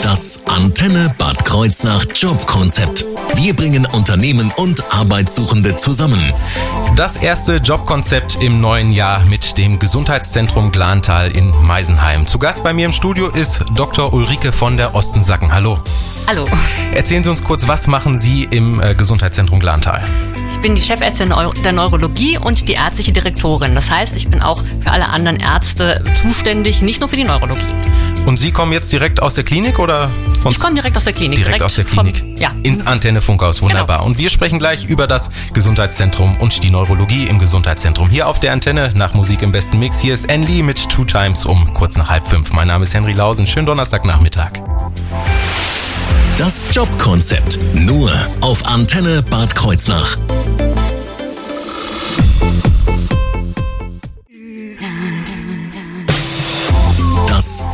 Das Antenne Bad Kreuznach Jobkonzept. Wir bringen Unternehmen und Arbeitssuchende zusammen. Das erste Jobkonzept im neuen Jahr mit dem Gesundheitszentrum Glantal in Meisenheim. Zu Gast bei mir im Studio ist Dr. Ulrike von der Ostensacken. Hallo. Hallo. Erzählen Sie uns kurz, was machen Sie im äh, Gesundheitszentrum Glantal? Ich bin die Chefärztin der Neurologie und die ärztliche Direktorin. Das heißt, ich bin auch für alle anderen Ärzte zuständig, nicht nur für die Neurologie. Und Sie kommen jetzt direkt aus der Klinik oder von Ich komme direkt aus der Klinik. direkt, aus der Klinik Vom, ja. ins Antenne Funkhaus. Wunderbar. Genau. Und wir sprechen gleich über das Gesundheitszentrum und die Neurologie im Gesundheitszentrum. Hier auf der Antenne nach Musik im besten Mix. Hier ist Andy mit Two Times um kurz nach halb fünf. Mein Name ist Henry Lausen. Schönen Donnerstagnachmittag. Das Jobkonzept. Nur auf Antenne Bad Kreuznach.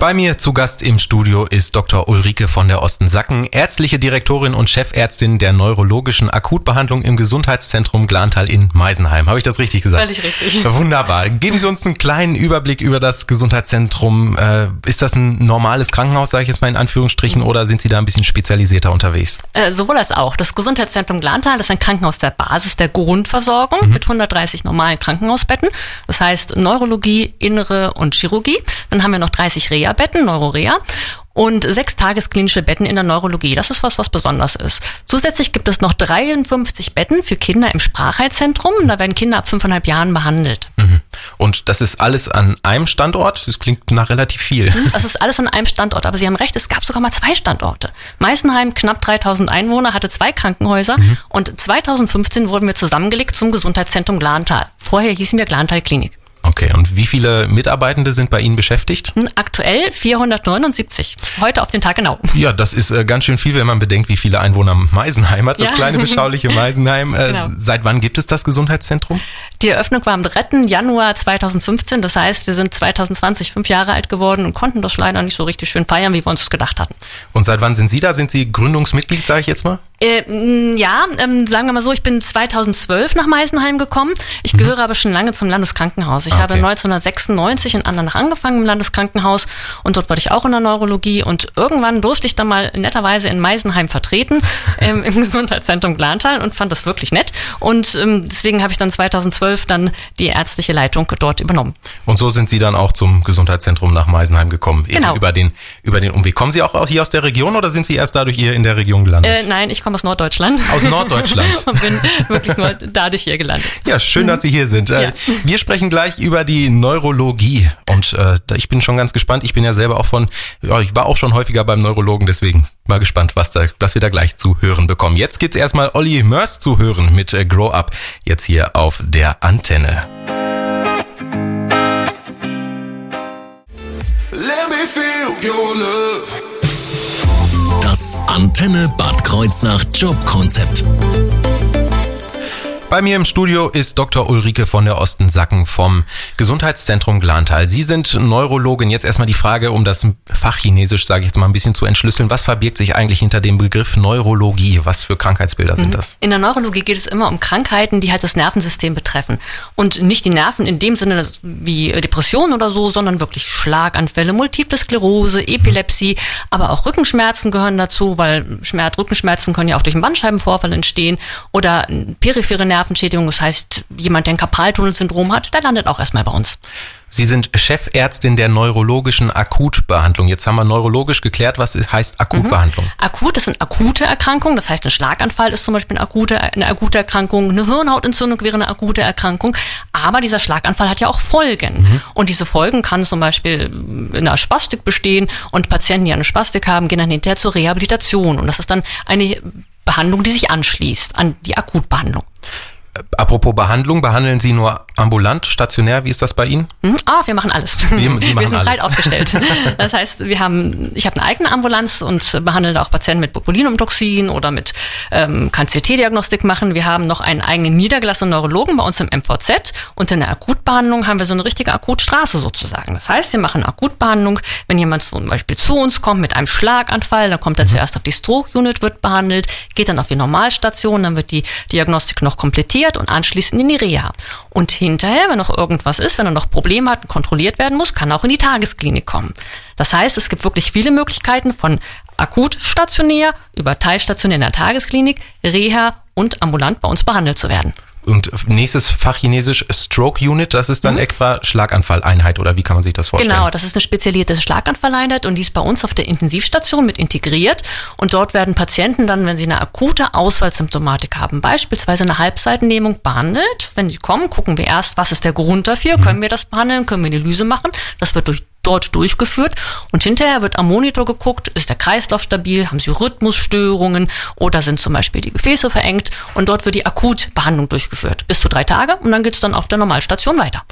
Bei mir zu Gast im Studio ist Dr. Ulrike von der Ostensacken, ärztliche Direktorin und Chefärztin der neurologischen Akutbehandlung im Gesundheitszentrum Glantal in Meisenheim. Habe ich das richtig gesagt? Völlig richtig. Wunderbar. Geben Sie uns einen kleinen Überblick über das Gesundheitszentrum. Äh, Ist das ein normales Krankenhaus, sage ich jetzt mal in Anführungsstrichen, oder sind Sie da ein bisschen spezialisierter unterwegs? Äh, sowohl als auch. Das Gesundheitszentrum Glantal ist ein Krankenhaus der Basis der Grundversorgung Mhm. mit 130 normalen Krankenhausbetten. Das heißt Neurologie, Innere und Chirurgie. Dann haben wir noch 30 Reha-Betten, Neurorea. Und sechs tagesklinische Betten in der Neurologie. Das ist was, was besonders ist. Zusätzlich gibt es noch 53 Betten für Kinder im Sprachheilzentrum. Da werden Kinder ab fünfeinhalb Jahren behandelt. Und das ist alles an einem Standort? Das klingt nach relativ viel. Das ist alles an einem Standort. Aber Sie haben recht, es gab sogar mal zwei Standorte. Meißenheim, knapp 3000 Einwohner, hatte zwei Krankenhäuser. Und 2015 wurden wir zusammengelegt zum Gesundheitszentrum Glantal. Vorher hießen wir Glantal Klinik. Okay, und wie viele Mitarbeitende sind bei Ihnen beschäftigt? Hm, Aktuell 479. Heute auf den Tag genau. Ja, das ist äh, ganz schön viel, wenn man bedenkt, wie viele Einwohner Meisenheim hat, das Ja. kleine beschauliche Meisenheim. Äh, Genau. Seit wann gibt es das Gesundheitszentrum? Die Eröffnung war am 3. Januar 2015. Das heißt, wir sind 2020 fünf Jahre alt geworden und konnten das leider nicht so richtig schön feiern, wie wir uns das gedacht hatten. Und seit wann sind Sie da? Sind Sie Gründungsmitglied, sage ich jetzt mal? Äh, ja, ähm, sagen wir mal so, ich bin 2012 nach Meisenheim gekommen. Ich gehöre aber schon lange zum Landeskrankenhaus. Ich Ah, habe okay. 1996 in Andernach angefangen im Landeskrankenhaus und dort wurde ich auch in der Neurologie und irgendwann durfte ich dann mal netterweise in Meisenheim vertreten ähm, im Gesundheitszentrum Glantal und fand das wirklich nett und ähm, deswegen habe ich dann 2012 dann die ärztliche Leitung dort übernommen. Und so sind Sie dann auch zum Gesundheitszentrum nach Meisenheim gekommen. Eben Genau. über den, über den Umweg. Kommen Sie auch hier aus der Region oder sind Sie erst dadurch hier in der Region gelandet? Äh, nein, ich komme aus Norddeutschland. Aus Norddeutschland. und bin wirklich nur dadurch hier gelandet. Ja, schön, dass Sie hier sind. Äh, Ja. Wir sprechen gleich über die Neurologie und äh, ich bin schon ganz gespannt. Ich bin ja selber auch von, ich war auch schon häufiger beim Neurologen, deswegen mal gespannt, was da, was wir da gleich zu hören bekommen. Jetzt gibt's erstmal Olli Mörs zu hören mit äh, Grow Up jetzt hier auf der Antenne. Let me feel your love. Das Antenne Bad Kreuznach Jobkonzept. Bei mir im Studio ist Dr. Ulrike von der Ostensacken vom Gesundheitszentrum Glantal. Sie sind Neurologin. Jetzt erstmal die Frage, um das Fachchinesisch, sage ich jetzt mal ein bisschen zu entschlüsseln. Was verbirgt sich eigentlich hinter dem Begriff Neurologie? Was für Krankheitsbilder sind das? In der Neurologie geht es immer um Krankheiten, die halt das Nervensystem betreffen. Und nicht die Nerven in dem Sinne wie Depressionen oder so, sondern wirklich Schlaganfälle, Multiple Sklerose, Epilepsie, aber auch Rückenschmerzen gehören dazu, weil Schmerz, Rückenschmerzen können ja auch durch einen Bandscheibenvorfall entstehen oder periphere Nervenschädigung, das heißt, jemand, der ein Karpaltunnelsyndrom hat, der landet auch erstmal bei uns. Sie sind Chefärztin der neurologischen Akutbehandlung. Jetzt haben wir neurologisch geklärt, was heißt Akutbehandlung. Akut, das sind akute Erkrankungen. Das heißt, ein Schlaganfall ist zum Beispiel eine akute, eine akute Erkrankung. Eine Hirnhautentzündung wäre eine akute Erkrankung. Aber dieser Schlaganfall hat ja auch Folgen. Und diese Folgen kann zum Beispiel in einer Spastik bestehen. Und Patienten, die eine Spastik haben, gehen dann hinterher zur Rehabilitation. Und das ist dann eine Behandlung, die sich anschließt an die Akutbehandlung. Apropos Behandlung, behandeln Sie nur ambulant, stationär? Wie ist das bei Ihnen? Hm? Ah, wir machen alles. Sie machen wir sind alles. breit aufgestellt. Das heißt, wir haben, ich habe eine eigene Ambulanz und behandle auch Patienten mit Botulinumtoxin oder mit ähm, kann CT-Diagnostik machen. Wir haben noch einen eigenen niedergelassenen Neurologen bei uns im MVZ und in der Akutbehandlung haben wir so eine richtige Akutstraße sozusagen. Das heißt, wir machen Akutbehandlung, wenn jemand zum Beispiel zu uns kommt mit einem Schlaganfall, dann kommt er zuerst auf die Stroke-Unit, wird behandelt, geht dann auf die Normalstation, dann wird die Diagnostik noch komplettiert und anschließend in die Reha. Und hinterher, wenn noch irgendwas ist, wenn er noch Probleme hat, kontrolliert werden muss, kann er auch in die Tagesklinik kommen. Das heißt, es gibt wirklich viele Möglichkeiten von akut stationär über teilstationär in der Tagesklinik, Reha und ambulant bei uns behandelt zu werden. Und nächstes Fachchinesisch Stroke Unit, das ist dann Mhm. extra Schlaganfalleinheit oder wie kann man sich das vorstellen? Genau, das ist eine spezialisierte Schlaganfalleinheit und die ist bei uns auf der Intensivstation mit integriert. Und dort werden Patienten dann, wenn sie eine akute Ausfallsymptomatik haben, beispielsweise eine Halbseitennehmung, behandelt. Wenn sie kommen, gucken wir erst, was ist der Grund dafür, können wir das behandeln, können wir eine Lyse machen. Das wird durch dort durchgeführt und hinterher wird am Monitor geguckt, ist der Kreislauf stabil, haben sie Rhythmusstörungen oder sind zum Beispiel die Gefäße verengt und dort wird die Akutbehandlung durchgeführt. Bis zu drei Tage und dann geht's dann auf der Normalstation weiter.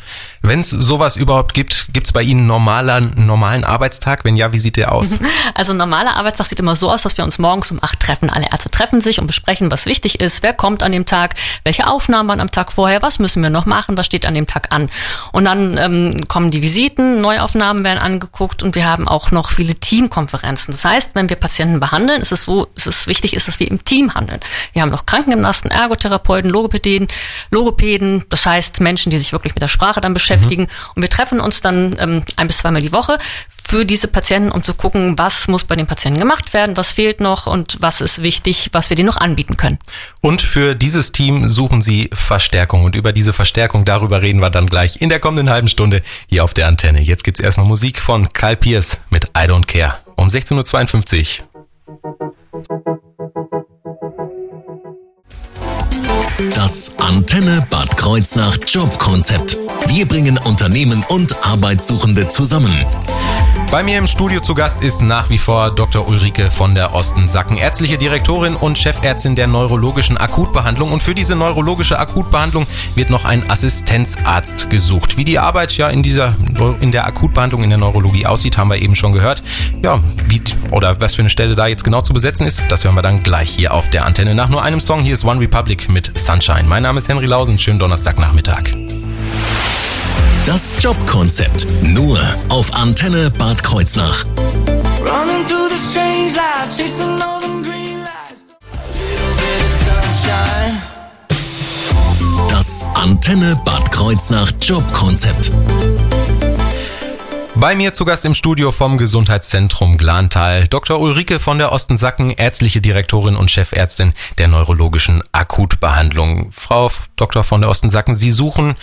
Wenn es sowas überhaupt gibt, gibt es bei Ihnen normaler, einen normalen Arbeitstag? Wenn ja, wie sieht der aus? Also ein normaler Arbeitstag sieht immer so aus, dass wir uns morgens um acht treffen. Alle Ärzte treffen sich und besprechen, was wichtig ist, wer kommt an dem Tag, welche Aufnahmen waren am Tag vorher, was müssen wir noch machen, was steht an dem Tag an. Und dann ähm, kommen die Visiten, Neuaufnahmen werden angeguckt und wir haben auch noch viele Teamkonferenzen. Das heißt, wenn wir Patienten behandeln, ist es so, ist es wichtig ist, dass wir im Team handeln. Wir haben noch Krankengymnasten, Ergotherapeuten, Logopäden, Logopäden, das heißt Menschen, die sich wirklich mit der Sprache dann beschäftigen. Und wir treffen uns dann ähm, ein bis zweimal die Woche für diese Patienten, um zu gucken, was muss bei den Patienten gemacht werden, was fehlt noch und was ist wichtig, was wir denen noch anbieten können. Und für dieses Team suchen Sie Verstärkung. Und über diese Verstärkung, darüber reden wir dann gleich in der kommenden halben Stunde hier auf der Antenne. Jetzt gibt's erstmal Musik von Karl Pierce mit I Don't Care um 16.52 Uhr. Das Antenne Bad Kreuznach Jobkonzept. Wir bringen Unternehmen und Arbeitssuchende zusammen. Bei mir im Studio zu Gast ist nach wie vor Dr. Ulrike von der Ostensacken, ärztliche Direktorin und Chefärztin der neurologischen Akutbehandlung. Und für diese neurologische Akutbehandlung wird noch ein Assistenzarzt gesucht. Wie die Arbeit ja in dieser in der Akutbehandlung in der Neurologie aussieht, haben wir eben schon gehört. Ja, wie oder was für eine Stelle da jetzt genau zu besetzen ist, das hören wir dann gleich hier auf der Antenne. Nach nur einem Song hier ist One Republic mit Sunshine. Mein Name ist Henry Lausen. Schönen Donnerstagnachmittag. Das Jobkonzept. Nur auf Antenne Bad Kreuznach. Das Antenne Bad Kreuznach Jobkonzept. Bei mir zu Gast im Studio vom Gesundheitszentrum Glantal Dr. Ulrike von der Ostensacken, ärztliche Direktorin und Chefärztin der neurologischen Akutbehandlung. Frau Dr. von der Ostensacken, Sie suchen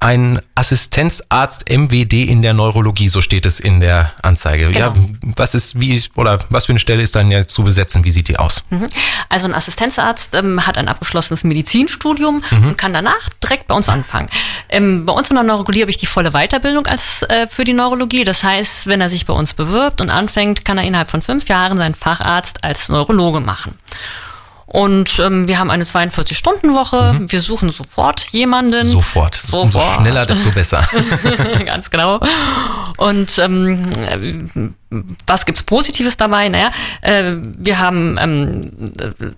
einen Assistenzarzt MWD in der Neurologie, so steht es in der Anzeige. Ja, was ist wie oder was für eine Stelle ist dann ja zu besetzen? Wie sieht die aus? Also ein Assistenzarzt ähm, hat ein abgeschlossenes Medizinstudium und kann danach direkt bei uns anfangen. Ähm, bei uns in der Neurologie habe ich die volle Weiterbildung als äh, für die Neurologie. Das heißt, wenn er sich bei uns bewirbt und anfängt, kann er innerhalb von fünf Jahren seinen Facharzt als Neurologe machen. Und ähm, wir haben eine 42-Stunden-Woche. Wir suchen sofort jemanden. Sofort. Umso Sofort. schneller, desto besser. Ganz genau. Und ähm, äh, was gibt's Positives dabei? Naja, äh, wir haben, ähm,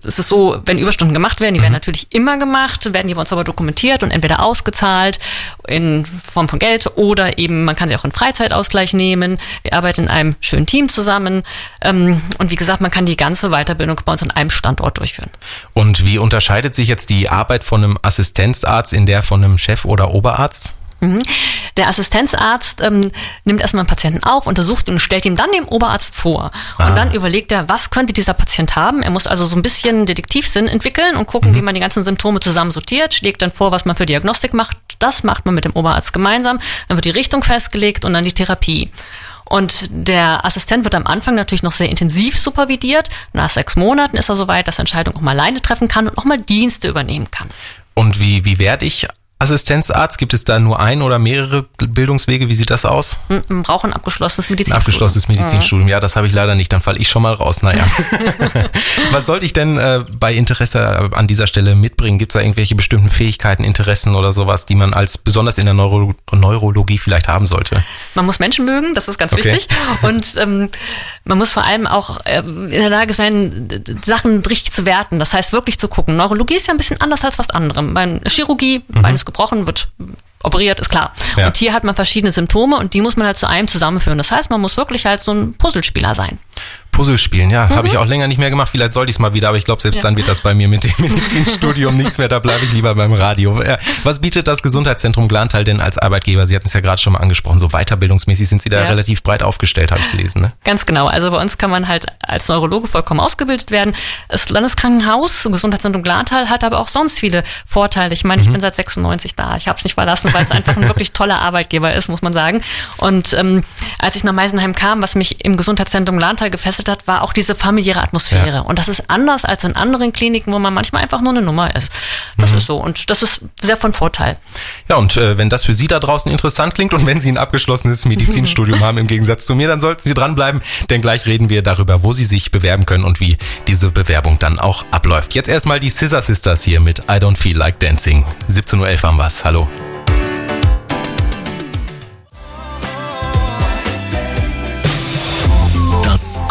es ist so, wenn Überstunden gemacht werden, die werden natürlich immer gemacht, werden die bei uns aber dokumentiert und entweder ausgezahlt in Form von Geld oder eben, man kann sie auch in Freizeitausgleich nehmen. Wir arbeiten in einem schönen Team zusammen. Ähm, und wie gesagt, man kann die ganze Weiterbildung bei uns an einem Standort durchführen. Und wie unterscheidet sich jetzt die Arbeit von einem Assistenzarzt in der von einem Chef- oder Oberarzt? Der Assistenzarzt ähm, nimmt erstmal einen Patienten auf, untersucht ihn und stellt ihm dann dem Oberarzt vor. Und dann überlegt er, was könnte dieser Patient haben. Er muss also so ein bisschen Detektivsinn entwickeln und gucken, wie man die ganzen Symptome zusammen sortiert, schlägt dann vor, was man für Diagnostik macht. Das macht man mit dem Oberarzt gemeinsam. Dann wird die Richtung festgelegt und dann die Therapie. Und der Assistent wird am Anfang natürlich noch sehr intensiv supervidiert. Nach sechs Monaten ist er soweit, dass er Entscheidungen auch mal alleine treffen kann und auch mal Dienste übernehmen kann. Und wie, wie werde ich Assistenzarzt? Gibt es da nur ein oder mehrere Bildungswege? Wie sieht das aus? Man braucht ein abgeschlossenes Ein Medizinstudium. abgeschlossenes Medizinstudium. Ja, das habe ich leider nicht. Dann falle ich schon mal raus. Naja. Was sollte ich denn äh, bei Interesse an dieser Stelle mitbringen? Gibt es da irgendwelche bestimmten Fähigkeiten, Interessen oder sowas, die man als besonders in der Neuro Neurologie vielleicht haben sollte? Man muss Menschen mögen, das ist ganz Okay. wichtig. Und ähm, man muss vor allem auch ähm, in der Lage sein, Sachen richtig zu werten. Das heißt, wirklich zu gucken. Neurologie ist ja ein bisschen anders als was anderem. Bei Chirurgie, Bein ist gebrochen, wird operiert, ist klar. Ja. Und hier hat man verschiedene Symptome und die muss man halt zu einem zusammenführen. Das heißt, man muss wirklich halt so ein Puzzlespieler sein. Puzzle spielen, ja, habe ich auch länger nicht mehr gemacht. Vielleicht sollte ich es mal wieder, aber ich glaube, selbst dann wird das bei mir mit dem Medizinstudium nichts mehr. Da bleibe ich lieber beim Radio. Ja, Was bietet das Gesundheitszentrum Glantal denn als Arbeitgeber? Sie hatten es ja gerade schon mal angesprochen. So weiterbildungsmäßig sind Sie da Ja. relativ breit aufgestellt, habe ich gelesen. Ne? Ganz genau. Also bei uns kann man halt als Neurologe vollkommen ausgebildet werden. Das Landeskrankenhaus, Gesundheitszentrum Glantal, hat aber auch sonst viele Vorteile. Ich meine, ich bin seit 96 da. Ich habe es nicht verlassen, weil es einfach ein wirklich toller Arbeitgeber ist, muss man sagen. Und ähm, als ich nach Meisenheim kam, was mich im Gesundheitszentrum Glantal gefesselt hat, war auch diese familiäre Atmosphäre. Ja. Und das ist anders als in anderen Kliniken, wo man manchmal einfach nur eine Nummer ist. Das ist so. Und das ist sehr von Vorteil. Ja, und äh, wenn das für Sie da draußen interessant klingt und wenn Sie ein abgeschlossenes Medizinstudium haben im Gegensatz zu mir, dann sollten Sie dranbleiben, denn gleich reden wir darüber, wo Sie sich bewerben können und wie diese Bewerbung dann auch abläuft. Jetzt erstmal die Scissor Sisters hier mit I Don't Feel Like Dancing. 17.11 Uhr haben wir's. Hallo.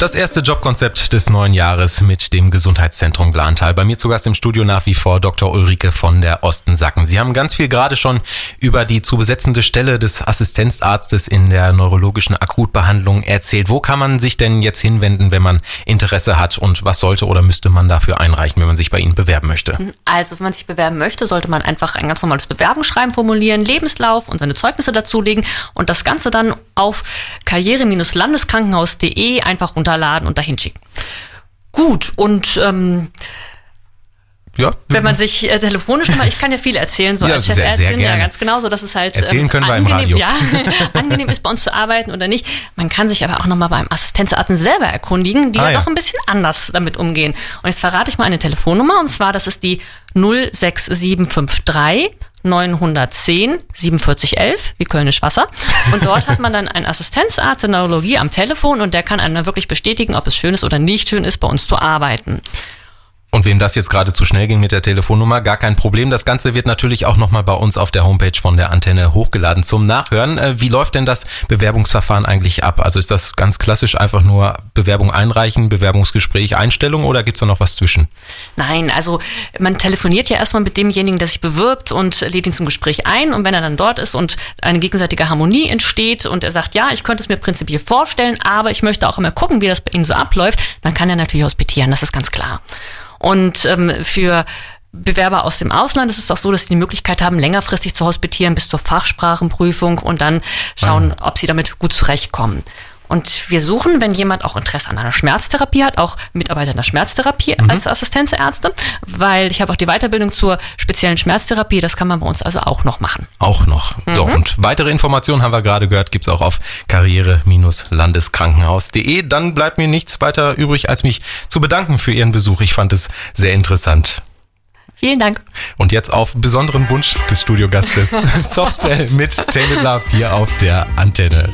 Das erste Jobkonzept des neuen Jahres mit dem Gesundheitszentrum Glantal. Bei mir zu Gast im Studio nach wie vor Dr. Ulrike von der Ostensacken. Sie haben ganz viel gerade schon über die zu besetzende Stelle des Assistenzarztes in der neurologischen Akutbehandlung erzählt. Wo kann man sich denn jetzt hinwenden, wenn man Interesse hat und was sollte oder müsste man dafür einreichen, wenn man sich bei Ihnen bewerben möchte? Also, wenn man sich bewerben möchte, sollte man einfach ein ganz normales Bewerbungsschreiben formulieren, Lebenslauf und seine Zeugnisse dazulegen und das Ganze dann auf karriere-landeskrankenhaus.de einfach runterladen und dahin schicken. Gut, und ähm, Ja, wenn man sich äh, telefonisch nochmal, ich kann ja viel erzählen, so Ja, als Chefärztin, ja ganz genau, so dass es halt Erzählen können wir im angenehm. Ja, angenehm ist bei uns zu arbeiten oder nicht. Man kann sich aber auch nochmal beim Assistenzarzt selber erkundigen, die Ah, ja ja. doch ein bisschen anders damit umgehen. Und jetzt verrate ich mal eine Telefonnummer und zwar, das ist die 06753 910 4711, wie Kölnisch Wasser. Und dort hat man dann einen Assistenzarzt in Neurologie am Telefon und der kann einem dann wirklich bestätigen, ob es schön ist oder nicht schön ist, bei uns zu arbeiten. Und wem das jetzt gerade zu schnell ging mit der Telefonnummer, gar kein Problem. Das Ganze wird natürlich auch nochmal bei uns auf der Homepage von der Antenne hochgeladen zum Nachhören. Äh, Wie läuft denn das Bewerbungsverfahren eigentlich ab? Also ist das ganz klassisch einfach nur Bewerbung einreichen, Bewerbungsgespräch, Einstellung oder gibt's da noch was zwischen? Nein, also man telefoniert ja erstmal mit demjenigen, der sich bewirbt und lädt ihn zum Gespräch ein. Und wenn er dann dort ist und eine gegenseitige Harmonie entsteht und er sagt, ja, ich könnte es mir prinzipiell vorstellen, aber ich möchte auch immer gucken, wie das bei Ihnen so abläuft, dann kann er natürlich hospitieren, das ist ganz klar. Und ähm, für Bewerber aus dem Ausland ist es auch so, dass sie die Möglichkeit haben, längerfristig zu hospitieren bis zur Fachsprachenprüfung und dann schauen, ob sie damit gut zurechtkommen. Und wir suchen, wenn jemand auch Interesse an einer Schmerztherapie hat, auch Mitarbeiter in der Schmerztherapie als Assistenzärzte, weil ich habe auch die Weiterbildung zur speziellen Schmerztherapie, das kann man bei uns also auch noch machen. Auch noch. So, und weitere Informationen haben wir gerade gehört, gibt's auch auf karriere-landeskrankenhaus.de. Dann bleibt mir nichts weiter übrig, als mich zu bedanken für Ihren Besuch. Ich fand es sehr interessant. Vielen Dank. Und jetzt auf besonderen Wunsch des Studiogastes Softcell mit Tainted Love hier auf der Antenne.